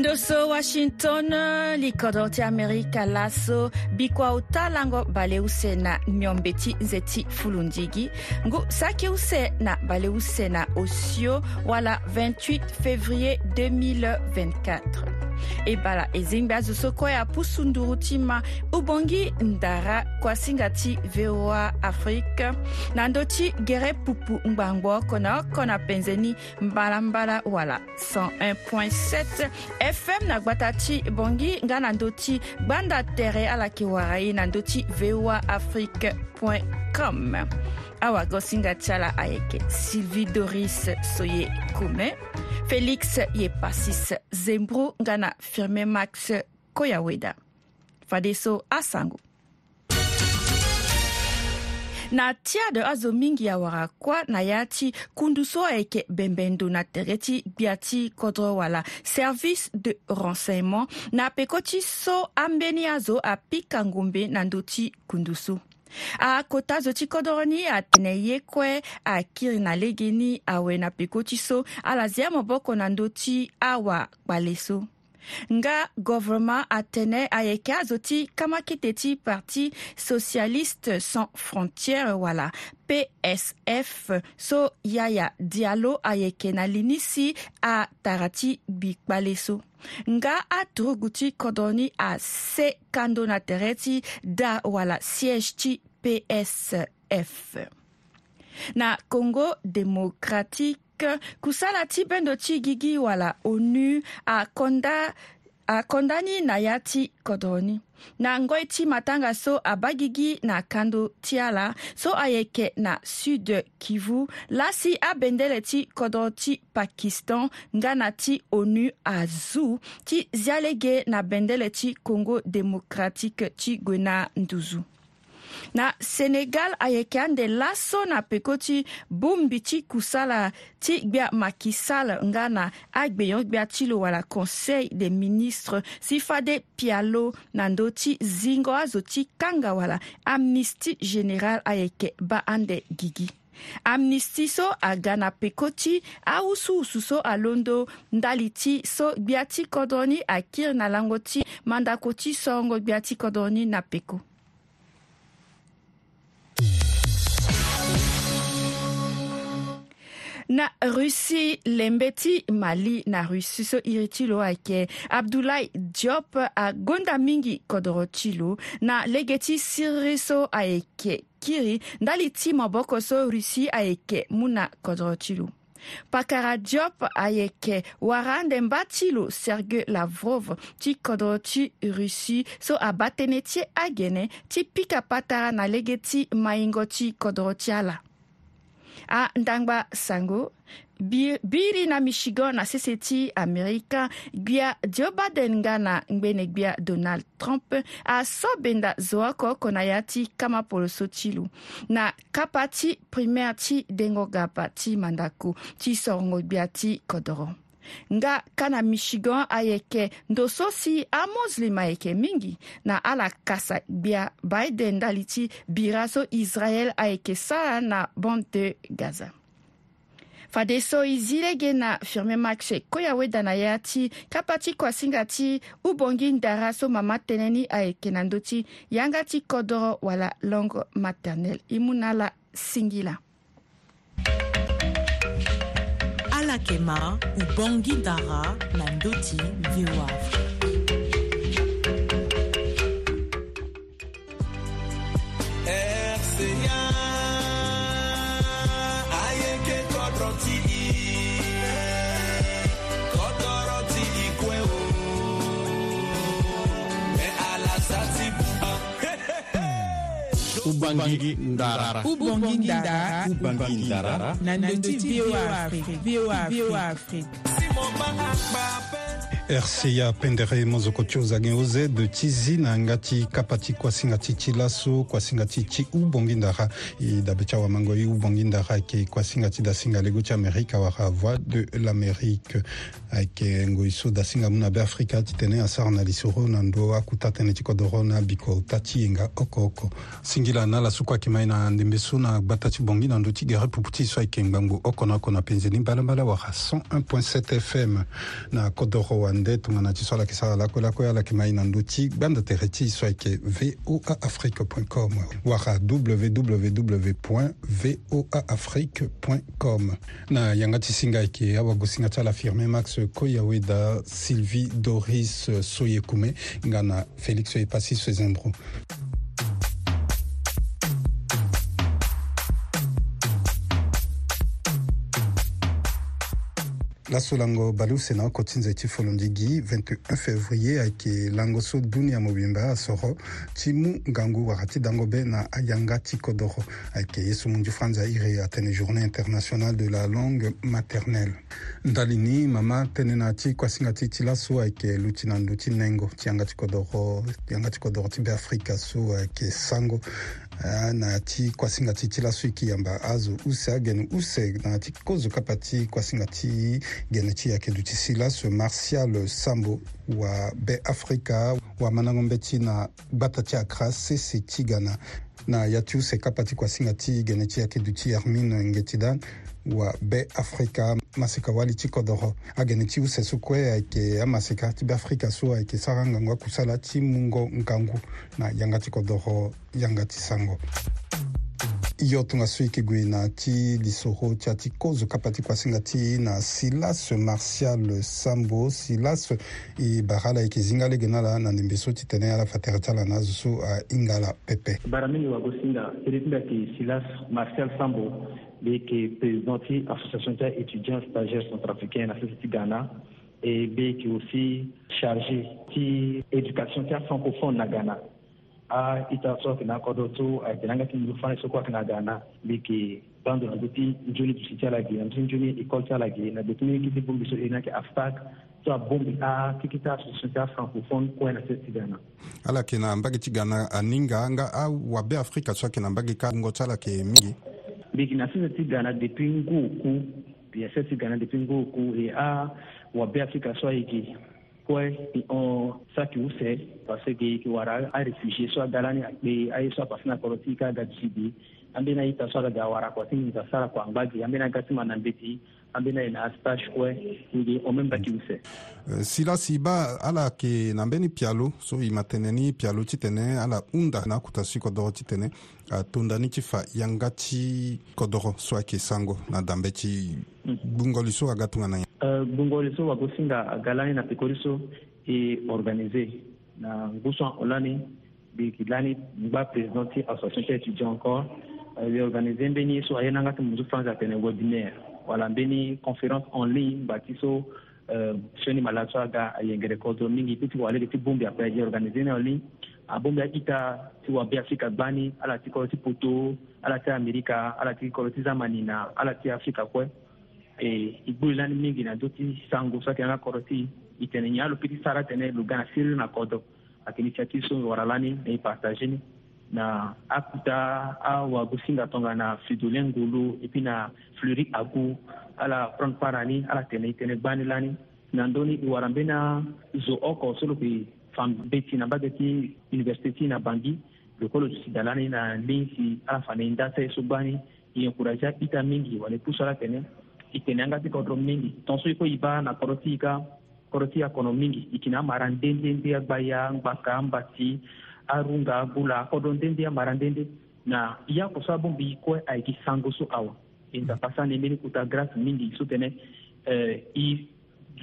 ndoso washington likodo ti amerika laso bikua ota lango bale use na nyombe ti nze ti fulundigi ngu saki use na bale use na osio wala 28 février 2024 ebala ezengbe azosokoya pusu nduru ti ma ubongi ndara kuasinga ti voa afrique na ndö ti gere pupu ngbangbo oko na oko na penze ni mbalambala wala 101.7 fm na gba ta ti bongi nga na ndö ti gbanda tere ala yeke wara ye na ndö ti voa afrique com awagosinga ti ala ayeke sylvie doris so ye kume félix ye pasis zembro nga na firmin max koyaweda fadeso asango na tia de azo mingi awara kuâ na ya ti kundu so ayeke bembendo na tere ti gbia ti kodro wala service de renseignement na peko ti so ambeni azo apikango mbe na ndö ti kundu so akota zo ti kodro ni atene ye kue akiri na lege ni awe na peko ti so ala zia moboko na ndö ti awakpale so nga gouvernement atene ayeke azo ti kama kete ti parti socialiste sans frontière wala psf so yaya dialo ayeke na lini si atara ti gbikpale so nga aturugu ti kodro ni ase kando na tere ti da wala siège ti psf na congo démocratique kusala ti bendo ti gigi wala onu akonda akondani na ya ti kodro ni na ngoi ti matanga so abâ gigi na kando ti ala so ayeke na sud kivu lasi abendele ti kodro ti pakistan nga na ti onu azu ti zia lege na bendele ti congo démocratique ti gue na nduzu na senegal ayeke ande laso na peko ti bongbi ti kusala ti gbia maky sall nga na agbe yon gbia ti lo wala conseil des ministres si fade pialo na ndö ti zingo azo ti kanga wala amnistie générale ayeke ba ande gigi amnistie so aga na peko ti ahusuhusu so alondo ndali ti so gbia ti kodro ni akiri na lango ti mandako ti songo gbia ti kodro ni na peko na russie lembe ti mali na russie so iri ti lo ayeke abdoulaye diop agonda mingi kodro ti lo na lege ti siri so ayeke kiri ndali ti maboko so russie ayeke mu na kodro ti lo pakara diop ayeke wara mba ti lo sergei lavrov ti kodro ti russie so abâ tënë ti agene ti pika patara na lege ti maingo ti kodro ti ala andangba sango biri na michigan na sese ti amerika gbia joe biden nga na ngbene gbia donald trump asobenda zo oko oko na ya ti kama polo so ti lo na kapa ti primaire ti dengo gapa ti mandako ti sorongo gbia ti kodro nga kana michigan ayeke ndo so si amozlim ayeke mingi na ala kasa gbia biden ndali ti bira so israel ayeke sara na bande de gaza fade so e zi lege na firme marché koya weda na ya ti kapa ti kuasinga ti ubongi ndara so mama tënë ni ayeke na ndö ti yanga ti kodro wala langue maternelle e mû na ala singila salakema ubongi dara na ndoti viwafri ubangi ndarara Ubangi ndara ubangi ndara na ndotti voa afrique voa afrique rca pendere mozoko ti ozangi ozedu ti zi na nga ti kapa ti kuasinga ti ti laso kuasinga ti ti ubongi ndara e dabe ti awamango e ubongi ndara ayeke kuasinga ti dasinga lego ti amérika awara voix de l'amérique ayeke ngoi so dasinga mû na be afrika ti tene asara na lisoro na ndo akuta tënë ti kodro na abiko ta ti yenga oko oko singila na laso kue ayeke mai na ndembe so na gba ta ti bongi na ndö ti gere pupu ti so ayeke ngbango oko na oko na penzeni mbalambala wara 101.7 fm na kodro wana nde tongana ti so ala yeke sara lakue-lakue ala yeke ma e na ndö ti gbanda tere ti so ayeke voa afrique com wara www voa afrique com na yanga ti singa ayeke awagosinga ti ala firmé max koyaweda sylvie doris soyekume nga na félix oyepasi sezembro laso lango baliu sena okoti nze ti folondi gi 21 février ayeke lango so duni ya mobimba asoro ti mu ngangu wara ti dango be na ayanga ti kodro ayeke ye so mu nzi franza iri atene journée internationale de la langue maternelle ndali ni mama tënë na ti kuasinga ti ti laso ayeke lu ti na ndö ti nengo ti yanga ti kodro yanga ti kodro ti be afrika so ayeke sango Ah, na ti kuasinga ti ti laso e yeke yamba azo use agene use na ti kozoka pa ti kuasinga ti gene ti yeke duti si laso martial sambo wabeafrika wamanango mbe ti na gbata ti accra sese ti ga na na ya ti use kapa ti kuasinga ti gene ti yeke duti hermine nge ti dan wa bɛɛ afirika masika wali ci kɔdɔgɔ a gɛnɛ ciw sɛsu kɔɛ ayike a masika ti bɛ afirika so ayike saga ngangwa kusala ci mungɔ nkangu na yanga ti kɔdɔgɔ yanga ti sangɔ yo tongana so yeke gue na ti lisoro ti ya ti kozo kapa ti kuasinga ti na silas martial sambo silas e bara la yeke zinga lege na ala na ndembe so titene ala fa tere ti ala na azo so ahinga ala pepe bara mingi wago singa tere ti mbi ayeke silas martial sambo mbi yeke président ti association ti étudiant stagiaire centrafricain na sese ti ghana e mbi yeke aussi chargé ti éducation ti afrancophone na ghana a uh, ita so kina kodo to a uh, kina ga kin fa so kwa kina gana biki bando na guti njuni tu sichala gi na njuni i culture gi na guti ni kiti bumbi so ina ke aftak to a bumbi a uh, kikita so sita francophone ko na se tigana ala kina mbagi tigana aninga nga a wa be afrika so kina mbagi ka ngo chala ke mingi biki na sisi tigana depuis nguku bi sisi tigana depuis nguku e a wa be afrika so igi pues on sakiu parce que wara a réfugié soit dans a dans la soit pasna koroti ka an bɛ na i taso la gawara kwa tin ta sara kwa ngbaji an bɛ na gasima na beti an bɛ na ina stage kwe ndi o memba ki use euh, sila siba ala ke na mbeni pialo so i mateneni pialo chitene ala unda na kutasi kodoro chitene a tondani ti fa yanga ti kodoro so ayeke sango na dambe ti gbungoli mm. so aga tongana ye euh, gbungoli so wago singa aga lani na pekori so e organise na nguso ahon lani mbi yeke lani ngba président ti association ti étudiant encore e organisé mbeni so aye na nga ti mu so france atene webinaire wala mbeni conférence en ligne mba ti so uh, sioni ma la so aga ayengere kozo mingi ti ti walege ti bongbi ape aye organisé ni en ligne abongbi akita ti wabe afrika gba ni ala ti kolo ti poto ala ti amerika ala ti kolo ti zama ni na ala ti afrika kue e i gbuli lani mingi na ndö ti sango so ayeke na nga koro ti e tene nyen alo peut ti sara tënë lo ga na siri na kodo ayeke ni tia ti so wara lani e partage ni na akuta awagusinga tonga na fridolin ngulu e puis na fleuri agu ala prendre part ani ala tene tene gbani lani na ndöni e wara mbeni zo oko so lo yeke be ti na mbage ti université ti na bangi lokolo zo sida lani na lin si ala fa na e nda tere so gbani e aita mingi wala e pusu ala tene e tene anga ti kodro mingi tongaso e kue ba na kodro ti hika kodro ti akono mingi e yeke na amara ndendende agba ya ngba ti arunga bula kodo ndende amara ndende na ya koso abongbi kue ayeki sango so awa inda pasa sani mbeni kuta grâce mingi so tene eh, i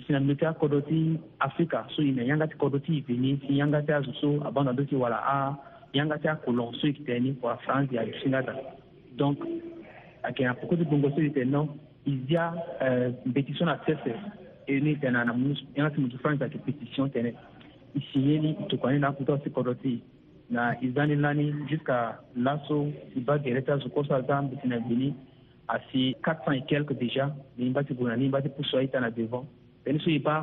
sina mbi ti akodo ti afrika so e yanga ti kodo ti e veni si yanga ti azo so doki wala a yanga ti akolon so e yeke tene ni wala france ya si nga da donc ayeke poko ti gbongo so e no e zia eh, mbe ti so na tiese e ni tene na yanga ti mo ti ya ayeke pétition tene ishiyeni tukwane kutoa sikoroti na izani lani jusqu'à l'asso iba gɛrɛta zu kosa na bini asi quatre cent et quelque déjà bini bati gunani ti pusua ita na devant peni so iba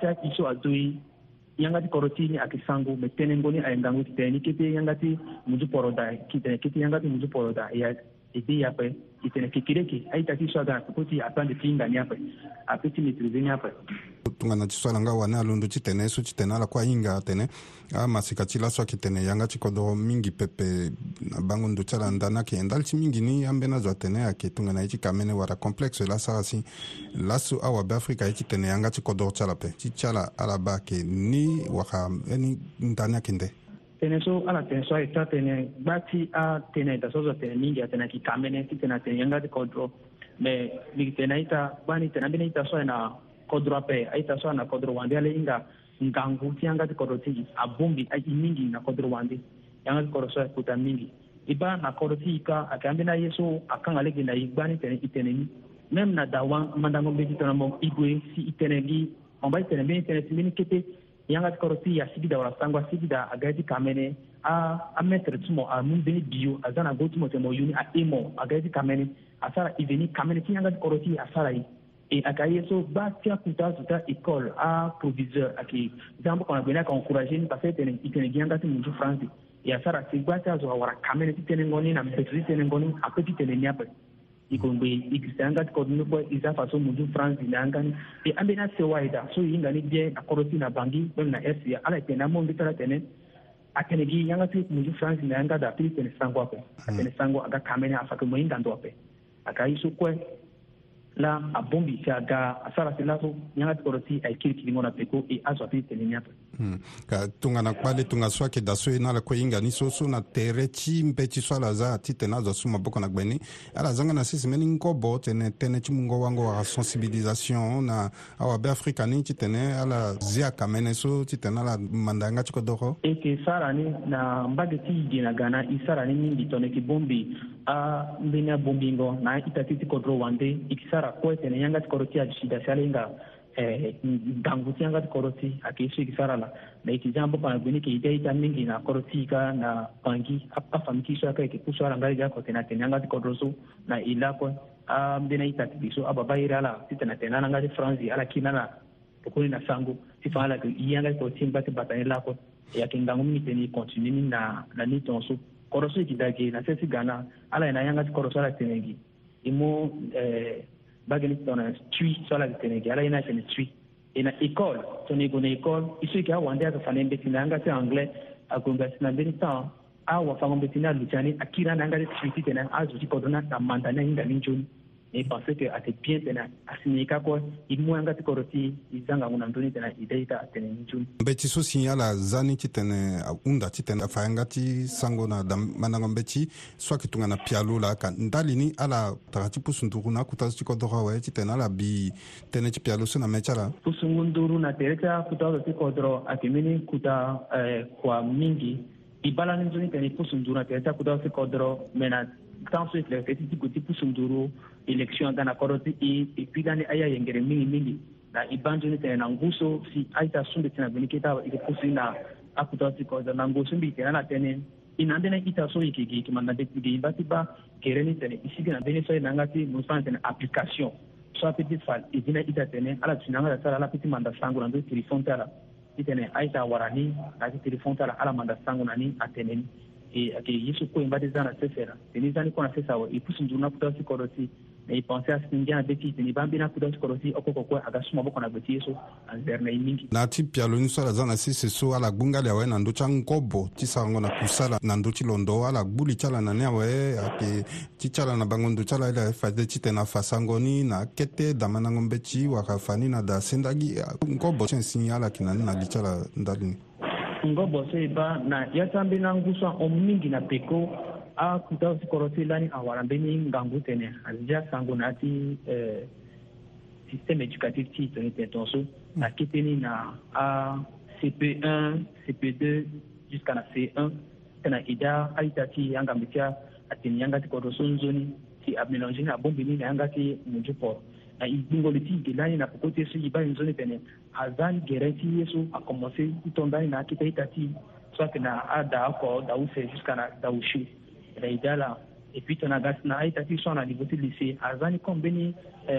ti i so azo yanga ti kɔrɔ ti ni ayeke sango me tënë ngoni ayengangu titene ni kete yanga ti muzu poro da kitene kete yanga ti muzu poro da e ebe yape itene kekereke aitati so aga apepo ti aprendre ti hinga ni ape apeut ti maîtrise ni ape tongana ti so alanga wani alondo ti tene so ti tene ala kue ahinga atene amasika ti laso ayeke tene yanga ti kodro mingi pepe na bango ndo ti ala nda ni ayeke yenda li ti mingi ni ambeni azo atene ayeke tongana ye ti ka mene wara complexe laso aga si laso awabe afrika ye ti tene yanga ti kodro ti ala ape ti ti ala ala ba ayeke ni waka ni nda ni ayeke nde tene so ala tene so ayeta tene gba ti atene da sozo zo tene mingi atene yeke kame ti tene atene yanga ti kodro me mbi tene aita gba ni tene ambeni aita so aye na kodro ape aita so na kodro wandi ala hinga ngangu ti yanga ti kodro ti abu a mingi na kodro wandi yanga ti kodro so aye kuta mingi e ba na kodro ti yika ayeke ambeni aye so akanga lege na e gba ni tene tene ni même na dawa mandango mbeni ti tongana mo e gue si e tene gi on ba e tene mbeni tene ti mbeni kete yanga karoti ya sigida wala sango sigida agadi kamene a a metre tumo a munde bio azana go tumo temo yuni a emo agadi kamene asara iveni kamene ti yanga karoti asara yi e aka ye so ba ti akuta so ta école a proviseur ayeke zambo kana gbeni aka encourager ni parce que tene e tene gi yanga ti munzu france e asara si gba ti azo awara kamene ti tënë ngoni na mbeto ti tënë ngoni apeut ti tene ni ape ikongbe ikisa an ka kɔdini fɔ isa faso mudu france ni e an bena sewa ye da so yi ngani biɛ a na bangi kwa na ya ala tena mo bɛ tara tena atene gi yanga ka ti france na yanga da piri tena sango kwa tena a aga sango a ka kamɛnɛ a fakɛ mɔ yi isu la a bombi ga a sara si laso ñagati oro si ay kiri kilingo na peko e azo atini tene ni ape hmm. ka tongana kpale tonga so ayeke da so e na ala kue hinga ni so so na tere ti mbe ti so ala za ti tene azo so maboko na gbeni ala zanga na sese mbeni ngobo tene tënë ti mungo wango wara sensibilisation na awabe afrika ni ti tene ala zia ka mene so ti tene ala mandanga ti kodoko e yeke sara ni na mbage ti yigi na ga na i sara ni mingi tongana yeke bombi a ah, mbena bombingo na itati ti kodro wande iti sara kue tene yanga ti kodro ti ajida si ala yenga eh, dangu ti yanga ti kodro ti ayeke so yeke sara la na yeke zia ambapa na gbeni yeke hita ye ti na kodro ti hika na pangi afami ti so aka yeke puso ala ngari ti oko tene atene yanga ti kodro so na e la kue ambeni ah, aita ti so ababa iri ala ti tene atene ala nga ti franzi ala kiri ni ala tokoni na sango ti fa ala yeke ye yanga ti kodro ti ngba ti bata ni la e ayeke ngangu mingi tene e continue ni na, na ni tonso kɔrɔso ye kidage na sesi gana ala yena yanga kɔrɔso ala tenegi imo eh, bageni tona tui so ala tenegi ala yena sene tui ina école tona ego na école i so yeke awande aka fana mbeti na yanga ti anglais agonga si na mbeni tan awafango mbeti ni aluti akira akiri ani yanga ti tui ti tene azo ti kodro ni ata ni ahinga ni nzoni mi pensais que ate bien tene a sini ka kɔ i moyanga ti kɔrɔ ti i zanga ŋuna ndoni tene i dai ta tene njun mbe ti so sin yala zani ti tene unda ti tene fayanga ti sango na dam manango mbe ti soit ki tunga na pialo la ka ndali ni ala taga ti pusundugu na kuta ti kɔ dɔgɔ wɛ ti tene ala bi tene ti pialo so na mɛ ca la pusungun na tere ti a kuta ti kɔ dɔrɔ ate mini kuta eh, kwa mingi i bala ni tene i pusunduru na tere ti a kuta ti kɔ dɔrɔ mɛ na tant so tile fɛ titi goti élection election gana kɔrɔti i e puis gani aya yengere mingi mingi na i banjoni tene na nguso si aita sunde tena bini kita ike pusu ina akutati kɔza na nguso mbi tena na tene ina ndene aita so ike ge kima na deti ge ibati ba kere ni tene isi gana bini so ina ngati musan tene application so apiti fal idina aita tene ala tina ngata sala ala piti manda sangu na ndo telefon tala itene aita warani na telefon tala ala manda sangu na ni ateneni E, ake yesu ko yin ba de zã na sesɛra tɩ ne zã ne kõna sesa wa y pʋs n zug na pʋtag sikɔdɔ tɩ y põnse a sẽn gãa be tɩ tɩ ne bãmb be na a pʋtag sikɔdɔ tɩ a kɔkɔ koɛ a ka sõma bõkõna gbe tɩ yesu n zɛr na y mingi la tɩ pialo ninsɔala zã na sese so ala gbungali awɛ na ndotsi ankɔbɔ tɩ sagengo na kusala na ndotsi lɔndɔ ala gbuli tsala na ne awɛ ake tɩ tsala na bango ndotsi ala ila fa tɛ tɩtɛ na fasango ni na kɛtɛ dama nango n bɛ tsi wa ka ni na da sendagi nkɔbɔ tsẽn sĩ ala kɩ na ni na li tsala n dali nga ba na yatambena ngusan omumi gina peko a kutasi lani a ni ngangu tɛnɛ azija sango na ti eh, système éducatif ti tɔni tɛntɔn so na keteni na a cp1 cp2 jusqu'à na c1 tɛna ida aita ti yanga gambe ti a ti kɔdɔ so nzoni ti a mélangeni a bombeni na yanga ti munju pɔrɔ a ingoliti gelani na pokote su yiba yin zoni tene a zan gerenti yesu a komose itondani na akita itati soit na a da ako da use jusqu'à na da ushu na idala et puis tona euh, gasi na aitati so na libo ti lycée a zani kombeni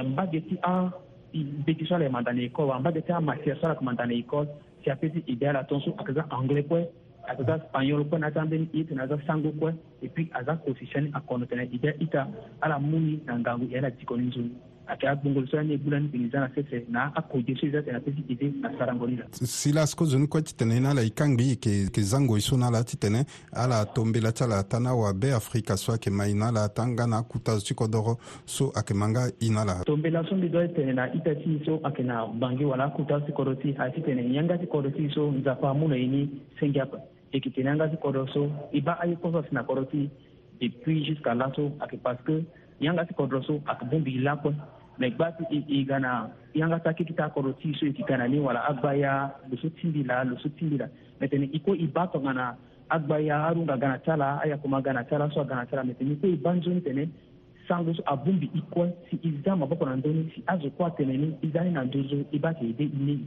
mbage ti a mbeti so ala yeke mandani école wa mbage ti amatière so ala yeke mandani école si apeut ti idala tongaso ayeke za anglais kue ayeke za spagnol kue na ti ambeni ye tene aza sango kue et puis aza positionné akono tene ide ita ala mu ni na ngangu e ala dikoni nzoni atayagungolsani bulan bilisana sese na akojesi zate na pesi na kue ti tene ni ala e kangbi yeke yeke zango so ni ala ti tene ala tombela ti ala ta ni awabe afrika so ayeke ma e ni ala ta nga na akuta zo ti kodro so ayeke ma nga e ni ala tombela so mbi doit tene na ita ti so ayeke na wala akuta zo ti kodro ti aye ti tene yanga ti kodro ti so nzapa amû e ni sengi apa e yeke tene anga ti kodro so e ba aye asi na kodro ti depuis jusqu'à là ayeke parce que yanga si kodro so a ka bun bigi lakon mai gba i gana yanga ta kiti ta kodro ti so i gana ni wala agbaya lusu tindi la lusu tindi la metene i ko i ba to gana agbaya arun ka gana tala aya kuma gana tala so gana tala metene i ko i banzoni tene sango so a bun bi i ko si i za maboko na ndöni si azo kuâ tene ni i za ni na ndozo i ba yede i nei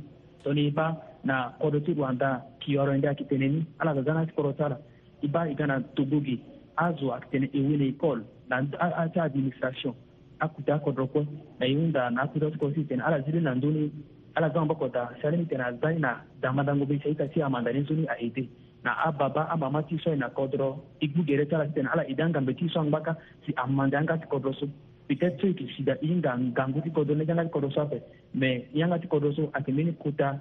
toni i ba na kodro ti rwanda kiyoro ende ayeke tene ni ala ga ga na ti kodro tala i ba i ga na togo gi azo ayeke tene e wele e kole na ata administration akuta akodro kue na ye hunda na akuta so kue si tene ala ziri na ndöni ala zango bakota si aleni tene azã ye na damandango be si aita si amanda ni so ni aede na ababa amama ti so aye na kodro e gbu gere ti ala si tene ala ede angambe ti so angbaka si amanda anga ti kodro so peut-être so e yeke sida e hinga ngangu ti kodro lege anga ti kodro so ape me ye anga ti kodro so ayeke mbeni kuta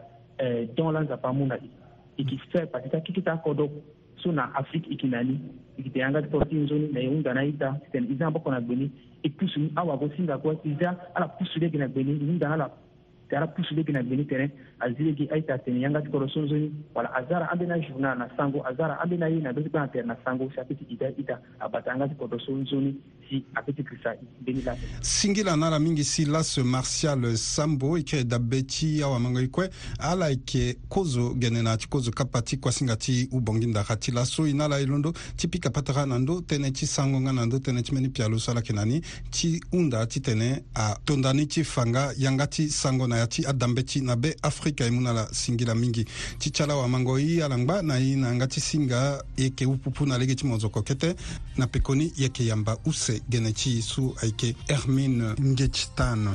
don lanzapa mu na e yeke fe parceke ti akiki ti akodro suna afrique e na ni e yeke yanga ti porti ni na e hunda na aita titene e za amboko na gbeni e pusu ni awago singa kue i za ala pusu lege na gbeni e hunda na ala tene ala pusu lege na gbeni tene aziligi aita tene yanga ti koro sonzoni wala azara ambe na journa na sango azara ambe na ye na mbeni kpâ na tere na sango si apeut ida ita abata yanga ti kodro sonzoni si apeut krista mbeni laso singila na ala mingi si laso martial sambo e yeke dabe ti awamango e kue ala yeke kozo gene na yâ ti kozo kapa ti kuasinga ti ubongi ndaka ti laso e na ala e londo ti pika patara na ndö tënë ti sango nga na ndö tënë ti mbeni pia lo so ala yeke na ni ti hunda ti tene atondani ti fanga yanga ti sango na yâ ti adambe ti na be afrika afrika e mû na la singi la mingi ti ti ala wamango ye ala ngba na ye na yanga ti singa ye yeke upupu na lege ti monzoko kete na pekoni yeke yamba use gene ti ye so ayeke hermine nge ti tane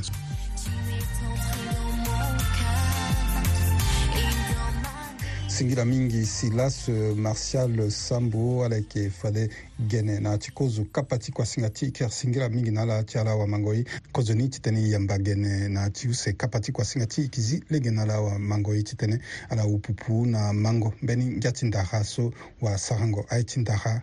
tisingira mingi silas euh, martial sambo ala yeke fade gene na ti kozo kapa ti kuasinga ti hikiri singira mingi na ala ti ala awamangoi kozo ni titene yamba gene na ti use kapa ti kuasinga ti hiki zi lege na ala awamangoi titene ala upupu na mango mbeni ngia ti ndara so wasarango aye ti ndara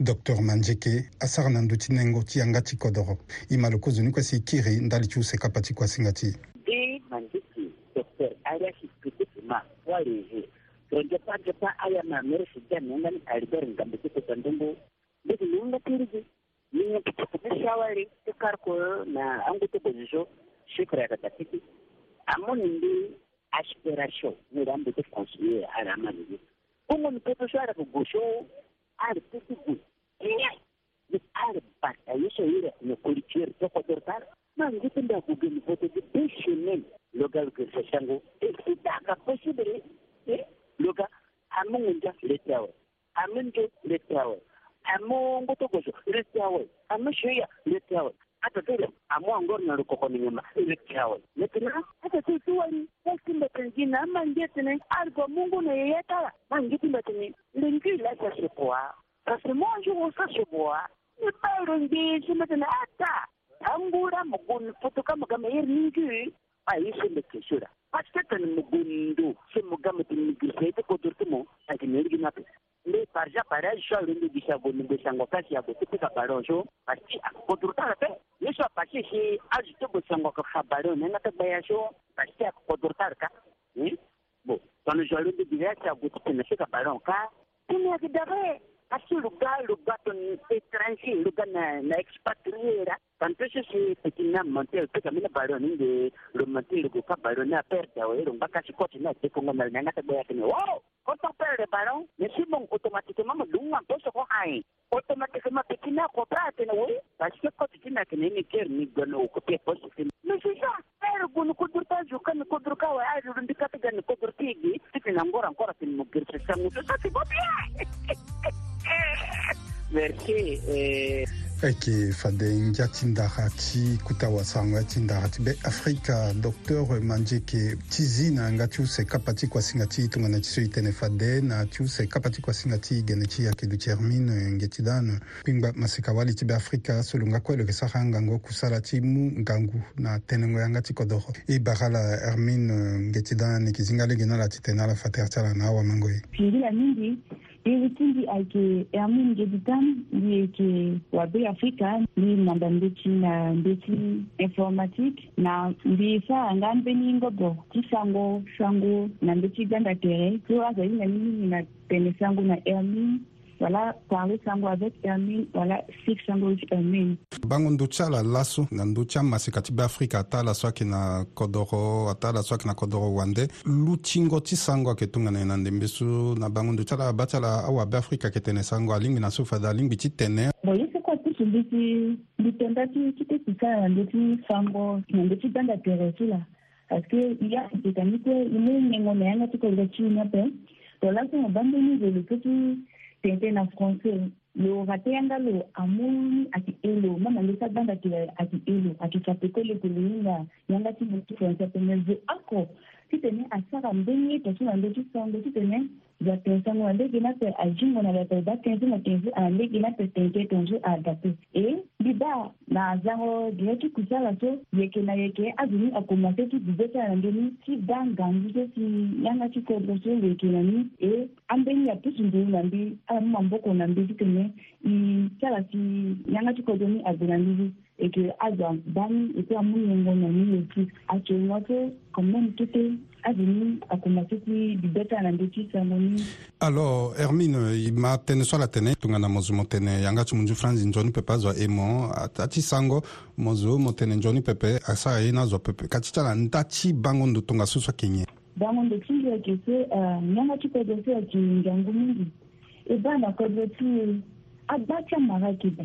docteur manjeke asara na ndö ti nengo ti yanga ti kodro e ma lo kozo ni kuasi hikiri ndali ti use kapa ti kuasinga ti e manjeke docteur ariasi pekekema walehe gen jepan-jepan aya mamere si gen mounan alber ngan bete pe pandembo, bete mounan ki rige. Mounan ki tepepe chawali, te karko nan angete pozisyon, shikre katakiti, amon nende asperasyon, mounan bete konsye araman. Mounan pepochare pou gosyo, arpe kikou, mnyay, dik arpe pat, a yosyo yire mou kolikyeri chokotor par, manjite mba kou geni potete pe shenem, logal ke chakangou, e, si daka posibere, e, luka amun wunja leti awai amun jo leti awai amun goto goso leti awai amun shoya leti awai ata tele amu angor na rukoko ni nyuma ile kiawe letina ata tu tuwani wasi mbetenji na mangeti ne argo mungu na yeyetala tene mbeteni lingi la sa sa sasipua kasi monju usasipua ni pairo ndi simetena ata ambura mugun futuka mugama yeri ningi ayisende keshura paskatan mugundu se mugamati migisete kotortimo akineliginate nde parja parage so alende bisago migosango kasi ya gotepeka balon so pasi akotortala te ye so apasi si azo te gosango kafa balon nena te gbaya so pasi te akotortala ka hm? bo tono so alende bilasi ya gotepena seka balon ka tene akidare kasi luga luga ton étranger e luga na expatriera Panpeche se pekin nan mante, peka min nan bayron, nin de romante li gu ka bayron nan aperte awe, e rong bakansi kotina, peko ngomel nan ate boy akene. Wow! Kotan perde bayron? Mesi moun otomatikeman moun loun anposo kon haye. Otomatikeman pekin nan kopra akene we? Pase kotikina akene, nini kerni gwa nou kopye posi. Mesi jan, e rong bon nou kodur tajou, kan nou kodur kawa, a rong di kapegan nou kodur tigi, peke nan gora ankor apen moun gertreksan moun. Sase bobyan! perché eh, ayeke fade ngia ti ndara ti kutawasango ya ti ndara ti be afrika docteur mandieke ti zi na nga ti use kapa ti kuasinga ti tongana ti so e tënë fade na ti use kapa ti kuasinga ti gene ti yeke duti hermine nge ti dane kpingba maseka wali ti be afrika so lo nga kue lo yeke sara ngangu kusala ti mu ngangu na tënëngo yanga ti kodro e bara la hermine nge ti dane yeke zinga lege ni ala titene ala fatere ti ala na awamango ye ewitindi ayeke e amû ngedi dam mbi yeke wabe afrika mbi nanda mbeti na ti informatique na mbi sara nga ambeni ngobo ti sango sango na ti ganda tere so azali ni mingi na pene sango na air wala parle sango avec un mille wala sik sango wit un mille bango ndo ti ala laso na ndö ti amasika ti beafrika ata ala so ayeke na kodro ata ala so ayeke na kodro wande lu tingo ti sango ayeke tongana e na ndembe so na bango ndo ti ala ba ti ala awabeafrika ayeke tene sango alingbi na so fada alingbi ti tene mo ye so kue ti mbi ti mbi tenda ti ti ti sika na ndö ti sango na ndö ti danga tere ti la parce que ya yeke ni kue ye mû ngengo na yanga ti kodro ti ni ape to laso na bango ni velo so ti tente na français lo ga teyanga lo amoi ati elo mama lo sabanga ti ati elo ayeke ti apekole tene hinga yanga ti mbi ti français tene zo oko ti tene asara mbeni e tongana ndö ti songo ti tene vyatensangu andege nape ajingo na vyape vatenzengo tenzu andege nape tenge tenzu adapte e liba na azango dire ti kusala so yeke na yeke azoni akomase ti bibe ti ala ndeni ti da ngangu so si yanga ti kodro so yeke na ni e ambeni apusu nduru na mbi ala mu mamboko na mbi ti tene i ti ala si yanga ti kodro ni ague na mbi ti eke aza bani eke amunyengo na mingi ti atongua so quand même tete azini akoma so ti bibeta na ndö ti sango ni alors hermine i ma tënë so ala tene tongana mo zo mo tene yanga ti mu nzu franzi nzoni pepe azo e mo ati sango mo zo mo tene nzoni pepe asa aye na azo pepe ka ti ti ala nda ti bango ndo tongaso so ayeke nyen bango ndo ti nzo ayeke so euh, yanga ti kodro so ayeke ngiangu mingi e ba na kodro ti agba ti amara ayeke da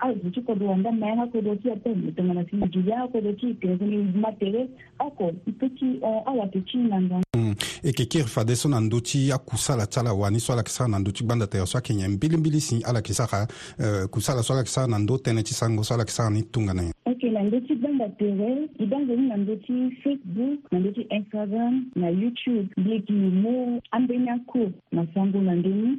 azuci kodo wanda mayanga kodo ki ate mitongana si mijulia kodo ki tenguni matere oko mpe ti awa to ti nanga e yeke kiri fade so na ndö ti akusala ti ala wani so alakisi ala na ndö ti gbanda tere so ayeke nyen mbilimbili si alakisi aka eh, kusala so alakisi ala na ndö tënë ti sango so alakisi ala ni tongana nyen ok na ndö ti gbanda tere e dango ni na ndö ti facebook na ndö ti instagram na youtube mbi yeke mo ambeni akue na sango na ndöni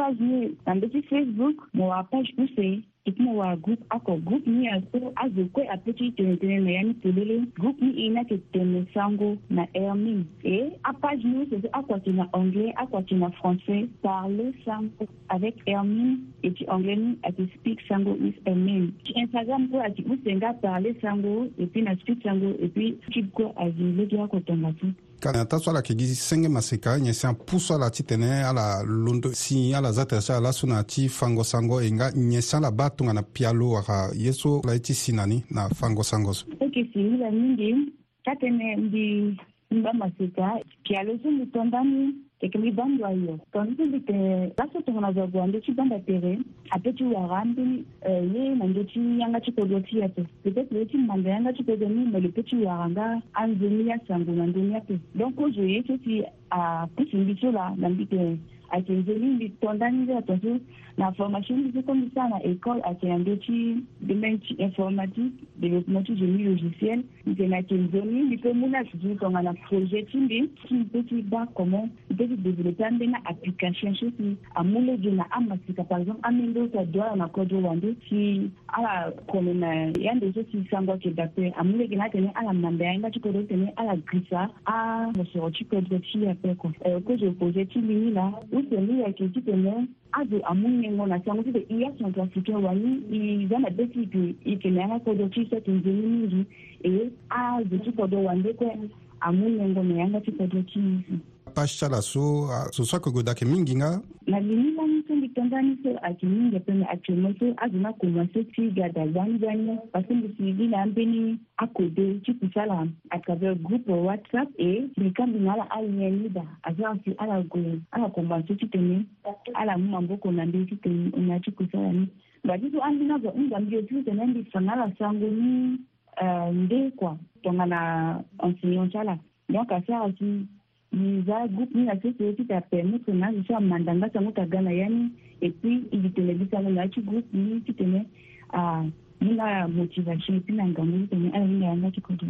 page ambeti facebook mo wa page use kuma wa group ako group ni a so azo kwe a peti tene tene na yani tulele group ni ina ke tene sango na ermi e a page ni c'est akwa na anglais akwa na français parler sango avec ermi et puis anglais ni a speak sango with ermi ti instagram ko a ti usenga parler sango et puis na speak sango et puis ti ko a zi le dia ko tonga ti kana ta so ala yeke gi senge maseka nyen si apusu ala ti tene ala londo si ala aza tere so ala so na ti fango sango e nga ɲɛ san la b'a tunga na pia lo waka ye so la i ti si nani na fango sango so e yeke si hila mingi ka tene mbi mbi amasika pia lo so mbi tondani yeke mbi ba ndo ayo tondi so mbi tene la so tongo na zo gue ande ti ba ndo atere apeut ti wara mbi eh, ye na ndö ti yanga ti kodro ti ape peut-être ye ti manda yanga ti kodro ni me lo peut ti wara nga anzoni asango na ndöni ape donc ozo ye so si apusu mbi so la na mbi tene ayeke nzeli mbi tonda ni so tongaso na formation mbi so koni sara na école ayeke na ndö ti domaine ti informatique développement ti génie logiciel nzene ayeke nzoni mbi peut mû ni ayeke ti tongana projet ti mbi ti mbi peut ti ba comment mbi peut ti développer ambeni application so si amû lege na amasika par exemple amendo so adö ala na kodro wande si ala kolo na ya ndo so si sango ayeke dape amû lege na atene ala na mbea ye nga ti kodro tene ala grisa amosoro ti kodro ti ape kue kozo projet ti mbi ni la mutende ya ke ti tene azo amunyengo na sango ti tene i aso ti africain wani i za na be ti yeke yeke na yanga kodro ti so ti nzoni mingi e azo ti kodro wande kue amunyengo na yanga ti kodro ti isi pasha laso so ah, so ayeke gue dayeke mingi nga na lini la ni so mbi tongaa ni so ayeke mingi apene actuellement so azo ah, na koma so ti ga da za ni za ni parce mbi si ni na ambeni akode ti kusala à travers groupe whatsapp e mbi kambi na ala alien ni da azo asi ala gue ala koma so ti tene ala mu maboko na mbeni ti tene na ti kusala ni mba ti so ambi na zo hunda mbi ti tene mbi sanga ala sango ni nde kua tongana enseignant ti ala donc ase ala ti za groupe ni na sese ye ti ta permettre na azo so amanda nga sango ta ga na ya ni et puis ibi tene bi sango na ya ti groupe ni ti tene ah, ni ah, na motivation ti na ngangu ti tene ayanga yanga ti kodro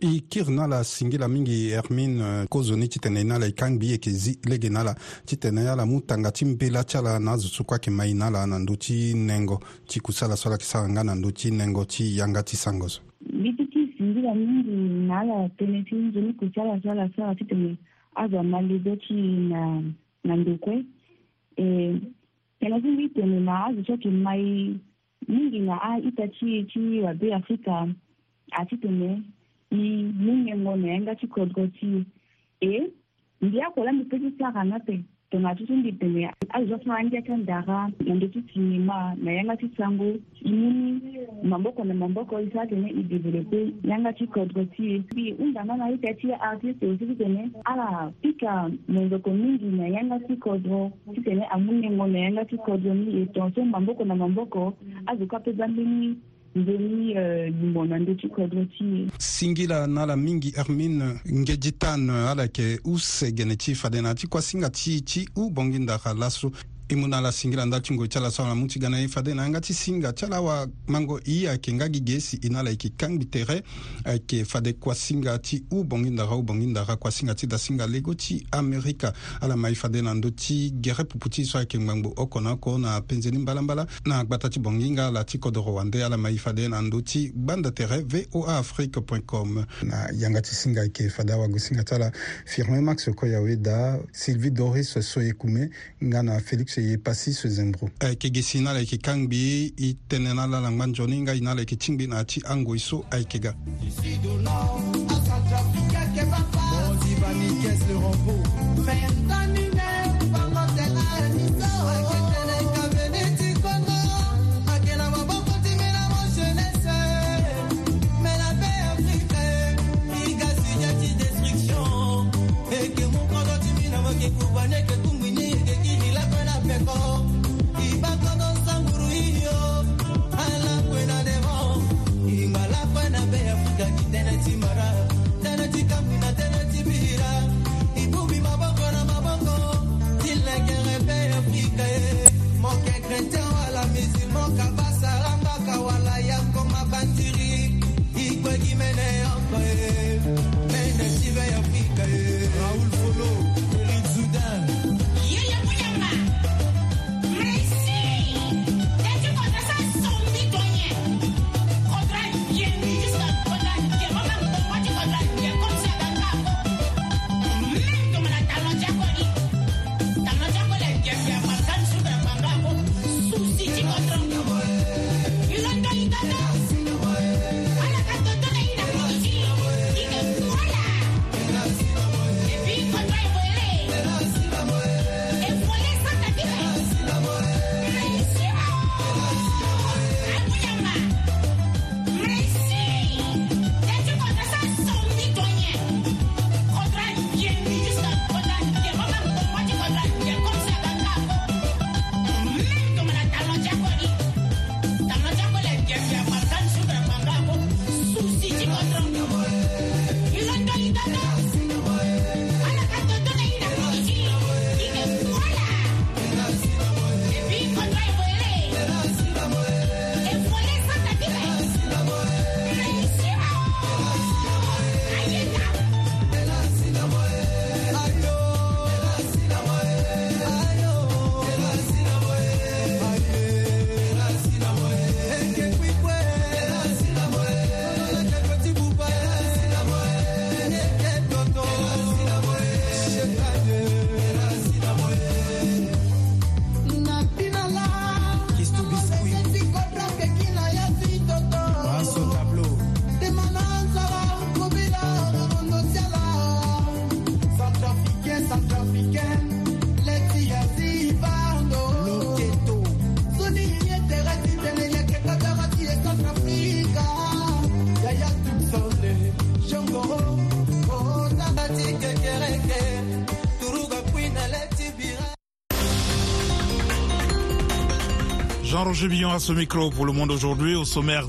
e kiri na ala singi la mingi hermine euh, kozo ni ti tene e ni ala e kangbi yeke zi lege ni ala ti tene ala mu tanga ti mbela ti ala na azo so kuâ yeke mai ni ala na ndö ti nengo ti kusala so ala yeke sara nga na ndö ti nengo ti yanga ti sango so mbi ti ti singi la mingi na ala tënë ti nzoni kusi ala so ala sara ti tene azamalizechi na na ndukwe e, kelazingi itemena azichoki mmai mingi na aita ti itachi ti wabe afika achiteme i mungengo neenga chikodgo chi e mbi mbi peut ti sara mipekisaka nate ndingathithi ndidinge azizofumanatyatha ndaka nanditithinima nayangathitsangu imini mamboko namamboko isazene idevelophe yangathigodgothi undamana idathiya atiseusikizene alapika mwenzoko mingi nayangathikodwo sizene amunyengo nayangathikodwo ni yeton so mamboko ah, na ah, mamboko azikwapeza mbini ndeni yimona euh, nde ti kodro ti singila na ala mingi hermine ngeditane ala yeke use gene ti fade na yâ ti kuasinga ti ti ubongi ndara laso i mu na ala singira nda tungo ti ala so ala mu ti ga na ye eh, fade na yanga ti singa ti ala awamango i ayeke nga gi ge si e na ala yeke kangbi tere ayeke fade kuasinga ti ubongi ndara ubongi ndara kuasinga ti dasinga lego ti amerika ala ma e fade na ndö ti gere pupu ti so ayeke ngbangbu oko na oko na penzeni mbalambala na gbata ti bongi nga ala ti kodro wande ala ma e fade na ndö ti gbanda tere voa afrique point com na yanga ti singa ayeke fade awago singa ti ala firmin max koyawe da sylvie doris so ekume nga na félix ye pasi so zembro ayeke eh, ge si ni ala yeke kangbi i tënë na ala na ngba nzoni nga e na ala yeke tingbi na ti angoi so ayeke ga Georges Billon à ce micro pour Le Monde aujourd'hui au sommaire